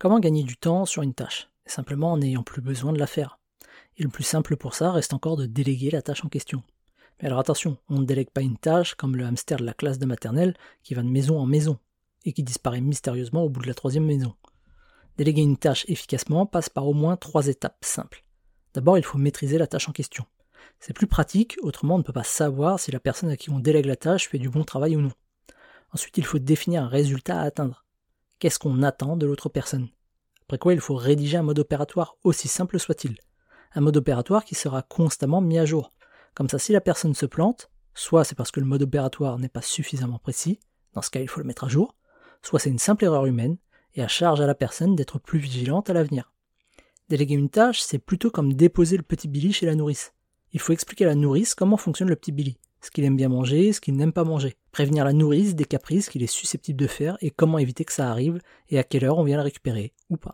Comment gagner du temps sur une tâche? Simplement en n'ayant plus besoin de la faire. Et le plus simple pour ça reste encore de déléguer la tâche en question. Mais alors attention, on ne délègue pas une tâche comme le hamster de la classe de maternelle qui va de maison en maison et qui disparaît mystérieusement au bout de la troisième maison. Déléguer une tâche efficacement passe par au moins trois étapes simples. D'abord, il faut maîtriser la tâche en question. C'est plus pratique, autrement on ne peut pas savoir si la personne à qui on délègue la tâche fait du bon travail ou non. Ensuite, il faut définir un résultat à atteindre. Qu'est-ce qu'on attend de l'autre personne Après quoi, il faut rédiger un mode opératoire aussi simple soit-il. Un mode opératoire qui sera constamment mis à jour. Comme ça, si la personne se plante, soit c'est parce que le mode opératoire n'est pas suffisamment précis, dans ce cas il faut le mettre à jour, soit c'est une simple erreur humaine, et à charge à la personne d'être plus vigilante à l'avenir. Déléguer une tâche, c'est plutôt comme déposer le petit Billy chez la nourrice. Il faut expliquer à la nourrice comment fonctionne le petit Billy, ce qu'il aime bien manger, ce qu'il n'aime pas manger. Prévenir la nourrice des caprices qu'il est susceptible de faire et comment éviter que ça arrive et à quelle heure on vient le récupérer, ou pas.